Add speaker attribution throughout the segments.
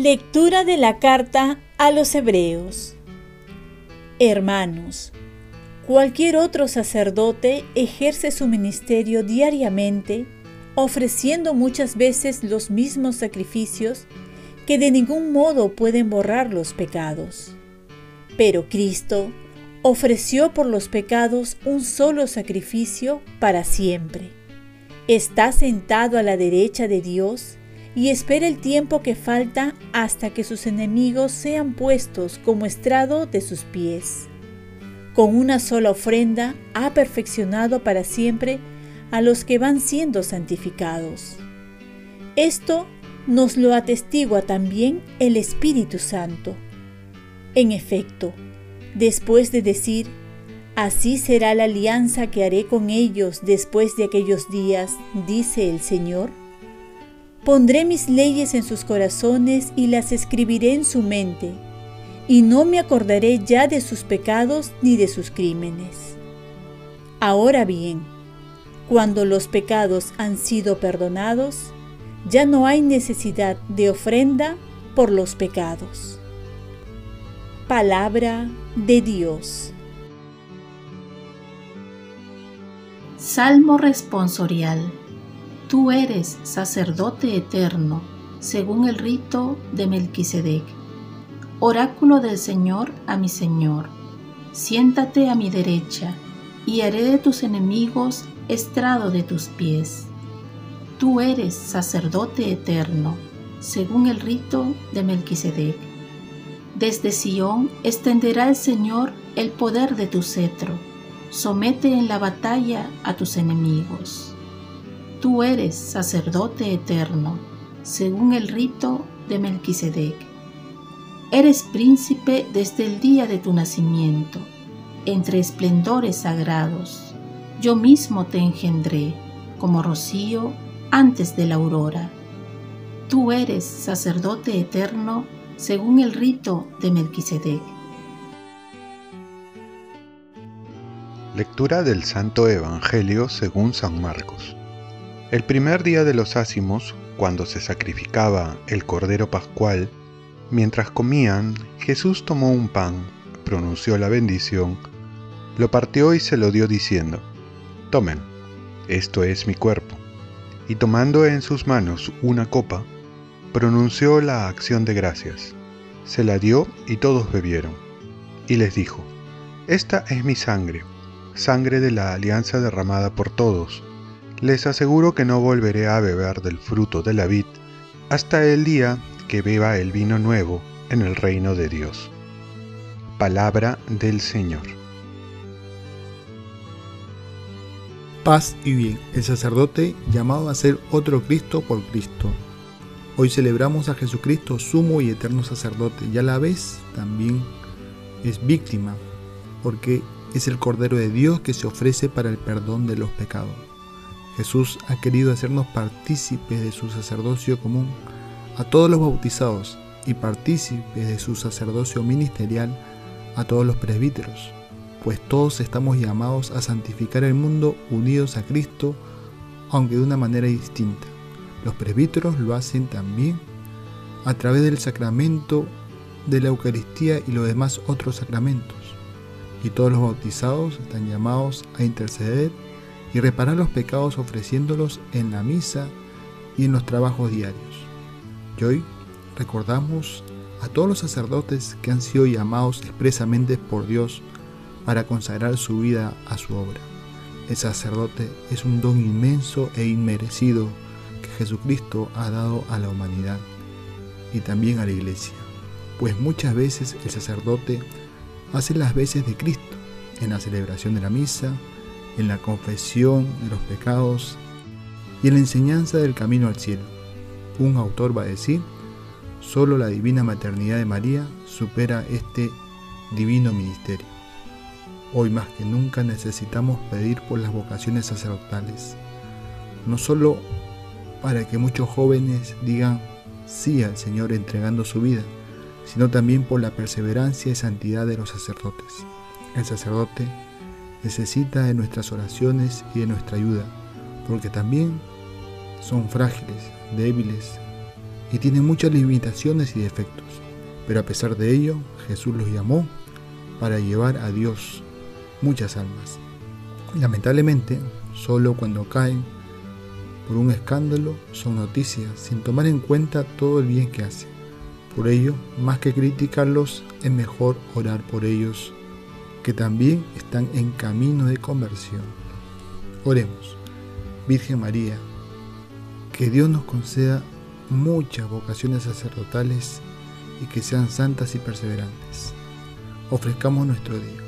Speaker 1: Lectura de la carta a los Hebreos. Hermanos, cualquier otro sacerdote ejerce su ministerio diariamente, ofreciendo muchas veces los mismos sacrificios que de ningún modo pueden borrar los pecados. Pero Cristo ofreció por los pecados un solo sacrificio para siempre. Está sentado a la derecha de Dios y espera el tiempo que falta hasta que sus enemigos sean puestos como estrado de sus pies. Con una sola ofrenda ha perfeccionado para siempre a los que van siendo santificados. Esto nos lo atestigua también el Espíritu Santo. En efecto, después de decir, Así será la alianza que haré con ellos después de aquellos días, dice el Señor, Pondré mis leyes en sus corazones y las escribiré en su mente, y no me acordaré ya de sus pecados ni de sus crímenes. Ahora bien, cuando los pecados han sido perdonados, ya no hay necesidad de ofrenda por los pecados. Palabra de Dios.
Speaker 2: Salmo responsorial. Tú eres sacerdote eterno, según el rito de Melquisedec. Oráculo del Señor a mi Señor. Siéntate a mi derecha, y haré de tus enemigos estrado de tus pies. Tú eres sacerdote eterno, según el rito de Melquisedec. Desde Sión extenderá el Señor el poder de tu cetro. Somete en la batalla a tus enemigos. Tú eres sacerdote eterno, según el rito de Melquisedec. Eres príncipe desde el día de tu nacimiento, entre esplendores sagrados. Yo mismo te engendré, como rocío antes de la aurora. Tú eres sacerdote eterno, según el rito de Melquisedec.
Speaker 3: Lectura del Santo Evangelio según San Marcos. El primer día de los ácimos, cuando se sacrificaba el Cordero Pascual, mientras comían, Jesús tomó un pan, pronunció la bendición, lo partió y se lo dio diciendo, Tomen, esto es mi cuerpo. Y tomando en sus manos una copa, pronunció la acción de gracias, se la dio y todos bebieron. Y les dijo, Esta es mi sangre, sangre de la alianza derramada por todos les aseguro que no volveré a beber del fruto de la vid hasta el día que beba el vino nuevo en el reino de Dios. Palabra del Señor.
Speaker 4: Paz y bien, el sacerdote llamado a ser otro Cristo por Cristo. Hoy celebramos a Jesucristo, sumo y eterno sacerdote, y a la vez también es víctima, porque es el Cordero de Dios que se ofrece para el perdón de los pecados. Jesús ha querido hacernos partícipes de su sacerdocio común a todos los bautizados y partícipes de su sacerdocio ministerial a todos los presbíteros, pues todos estamos llamados a santificar el mundo unidos a Cristo, aunque de una manera distinta. Los presbíteros lo hacen también a través del sacramento de la Eucaristía y los demás otros sacramentos. Y todos los bautizados están llamados a interceder y reparar los pecados ofreciéndolos en la misa y en los trabajos diarios. Y hoy recordamos a todos los sacerdotes que han sido llamados expresamente por Dios para consagrar su vida a su obra. El sacerdote es un don inmenso e inmerecido que Jesucristo ha dado a la humanidad y también a la iglesia, pues muchas veces el sacerdote hace las veces de Cristo en la celebración de la misa, en la confesión de los pecados y en la enseñanza del camino al cielo. Un autor va a decir, solo la divina maternidad de María supera este divino ministerio. Hoy más que nunca necesitamos pedir por las vocaciones sacerdotales, no solo para que muchos jóvenes digan sí al Señor entregando su vida, sino también por la perseverancia y santidad de los sacerdotes. El sacerdote necesita de nuestras oraciones y de nuestra ayuda, porque también son frágiles, débiles y tienen muchas limitaciones y defectos. Pero a pesar de ello, Jesús los llamó para llevar a Dios muchas almas. Lamentablemente, solo cuando caen por un escándalo son noticias, sin tomar en cuenta todo el bien que hacen. Por ello, más que criticarlos, es mejor orar por ellos, que también están en camino de conversión. Oremos. Virgen María, que Dios nos conceda muchas vocaciones sacerdotales y que sean santas y perseverantes. Ofrezcamos nuestro día.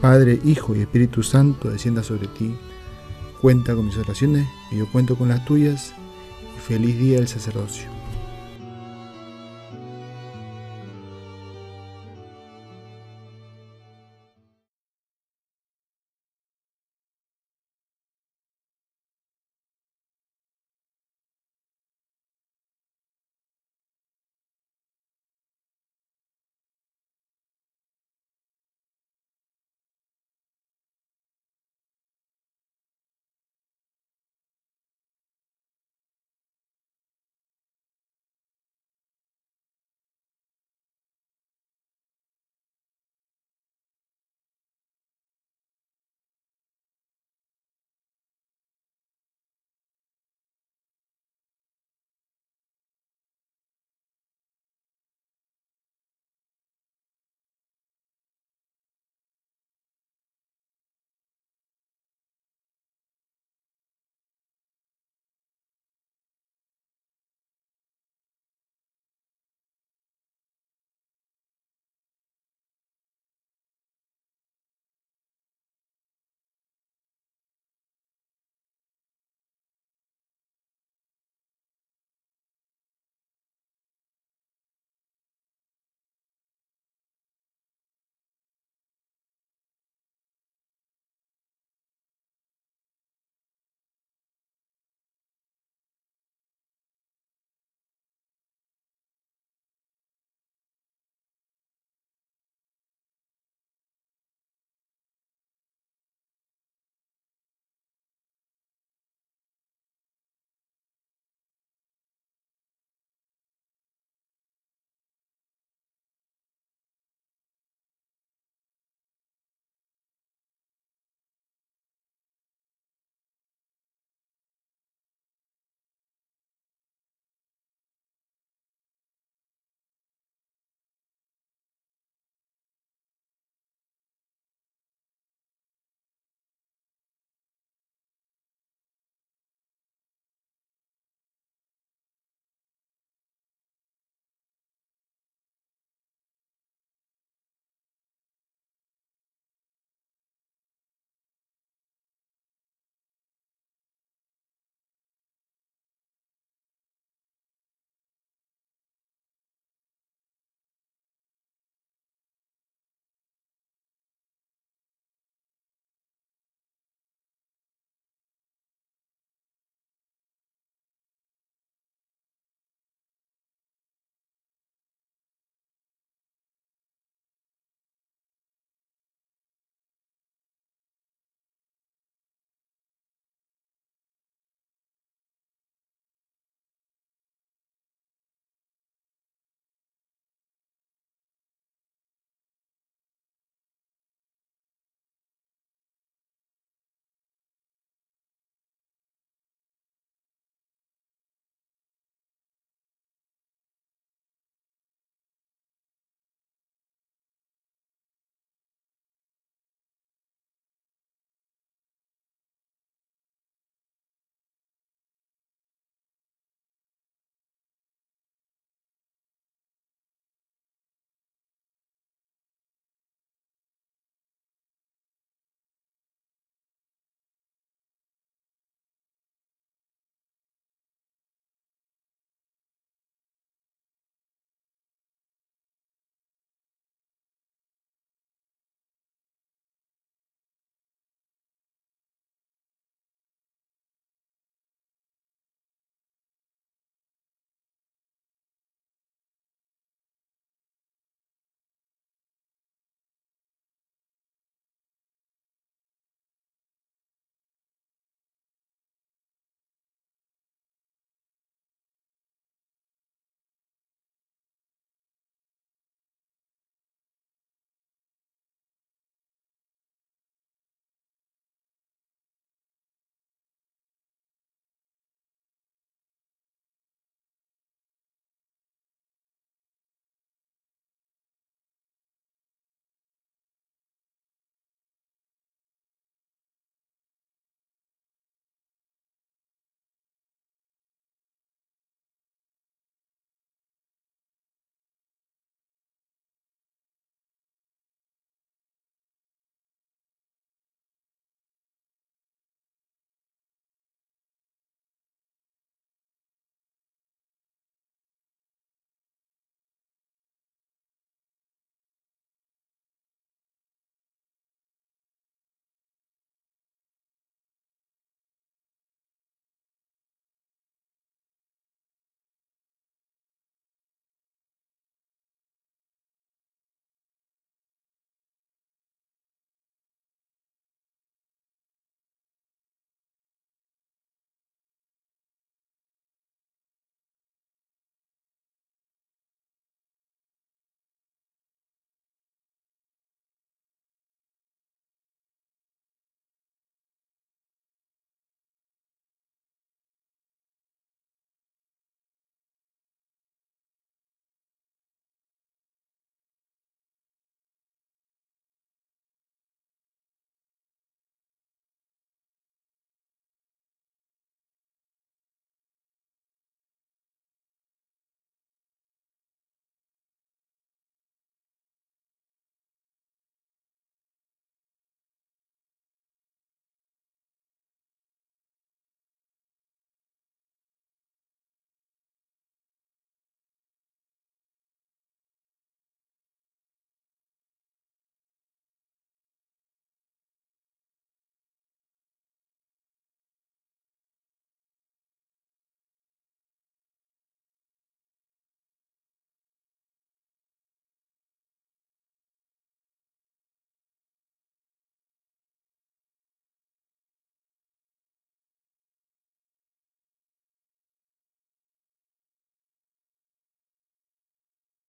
Speaker 4: Padre, Hijo y Espíritu Santo, descienda sobre ti. Cuenta con mis oraciones y yo cuento con las tuyas. Y feliz día del sacerdocio.